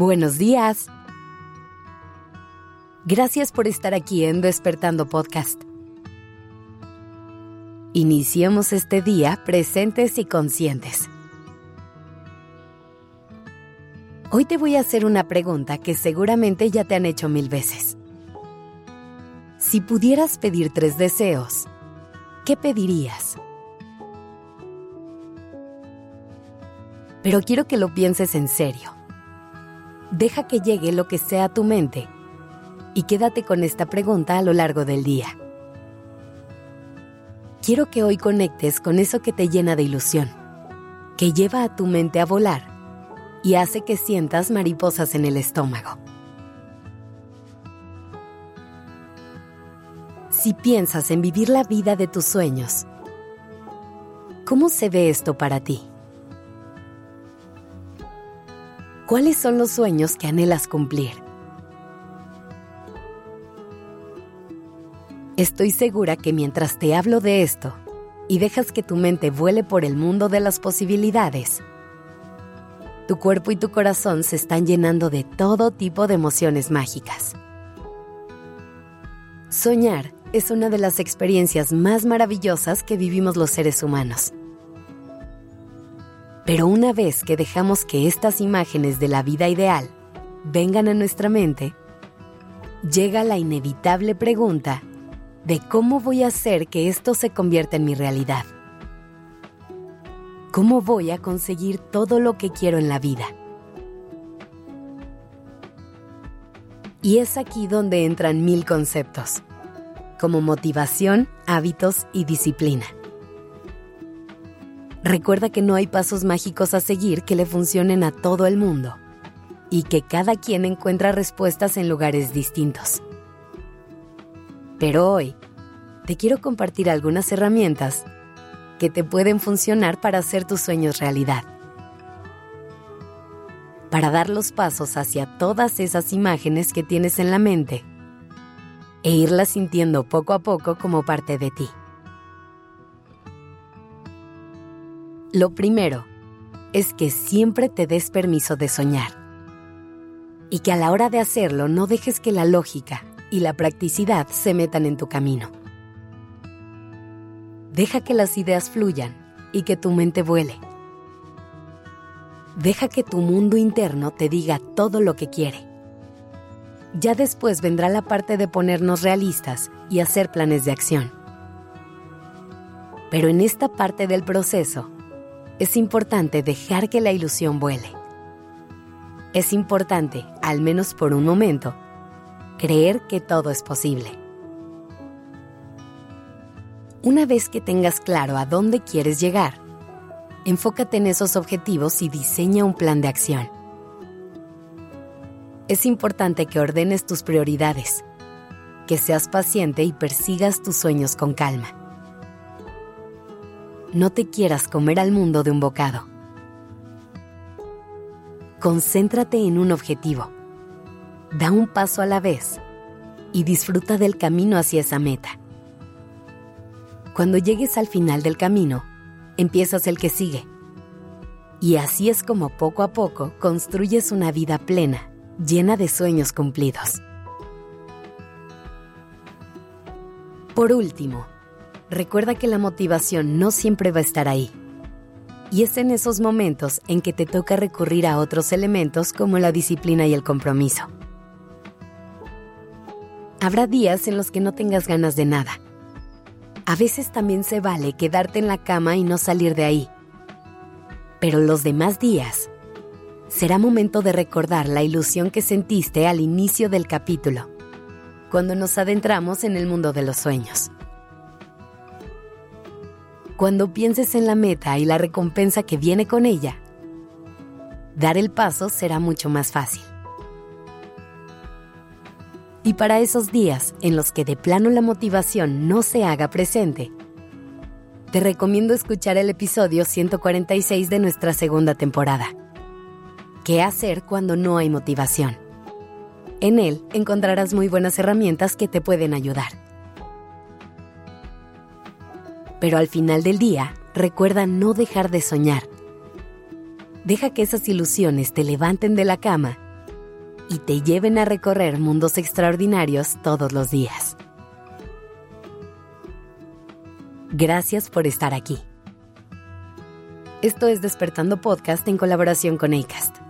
Buenos días. Gracias por estar aquí en Despertando Podcast. Iniciemos este día presentes y conscientes. Hoy te voy a hacer una pregunta que seguramente ya te han hecho mil veces. Si pudieras pedir tres deseos, ¿qué pedirías? Pero quiero que lo pienses en serio. Deja que llegue lo que sea a tu mente y quédate con esta pregunta a lo largo del día. Quiero que hoy conectes con eso que te llena de ilusión, que lleva a tu mente a volar y hace que sientas mariposas en el estómago. Si piensas en vivir la vida de tus sueños, ¿cómo se ve esto para ti? ¿Cuáles son los sueños que anhelas cumplir? Estoy segura que mientras te hablo de esto y dejas que tu mente vuele por el mundo de las posibilidades, tu cuerpo y tu corazón se están llenando de todo tipo de emociones mágicas. Soñar es una de las experiencias más maravillosas que vivimos los seres humanos. Pero una vez que dejamos que estas imágenes de la vida ideal vengan a nuestra mente, llega la inevitable pregunta de cómo voy a hacer que esto se convierta en mi realidad. ¿Cómo voy a conseguir todo lo que quiero en la vida? Y es aquí donde entran mil conceptos, como motivación, hábitos y disciplina. Recuerda que no hay pasos mágicos a seguir que le funcionen a todo el mundo y que cada quien encuentra respuestas en lugares distintos. Pero hoy te quiero compartir algunas herramientas que te pueden funcionar para hacer tus sueños realidad. Para dar los pasos hacia todas esas imágenes que tienes en la mente e irlas sintiendo poco a poco como parte de ti. Lo primero es que siempre te des permiso de soñar y que a la hora de hacerlo no dejes que la lógica y la practicidad se metan en tu camino. Deja que las ideas fluyan y que tu mente vuele. Deja que tu mundo interno te diga todo lo que quiere. Ya después vendrá la parte de ponernos realistas y hacer planes de acción. Pero en esta parte del proceso, es importante dejar que la ilusión vuele. Es importante, al menos por un momento, creer que todo es posible. Una vez que tengas claro a dónde quieres llegar, enfócate en esos objetivos y diseña un plan de acción. Es importante que ordenes tus prioridades, que seas paciente y persigas tus sueños con calma no te quieras comer al mundo de un bocado. Concéntrate en un objetivo. Da un paso a la vez y disfruta del camino hacia esa meta. Cuando llegues al final del camino, empiezas el que sigue. Y así es como poco a poco construyes una vida plena, llena de sueños cumplidos. Por último, recuerda que la motivación no siempre va a estar ahí. Y es en esos momentos en que te toca recurrir a otros elementos como la disciplina y el compromiso. Habrá días en los que no tengas ganas de nada. A veces también se vale quedarte en la cama y no salir de ahí. Pero los demás días, será momento de recordar la ilusión que sentiste al inicio del capítulo, cuando nos adentramos en el mundo de los sueños. Cuando pienses en la meta y la recompensa que viene con ella, dar el paso será mucho más fácil. Y para esos días en los que de plano la motivación no se haga presente, te recomiendo escuchar el episodio 146 de nuestra segunda temporada. ¿Qué hacer cuando no hay motivación? En él encontrarás muy buenas herramientas que te pueden ayudar. Pero al final del día, recuerda no dejar de soñar. Deja que esas ilusiones te levanten de la cama y te lleven a recorrer mundos extraordinarios todos los días. Gracias por estar aquí. Esto es Despertando Podcast en colaboración con ACAST.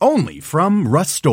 Only from Rust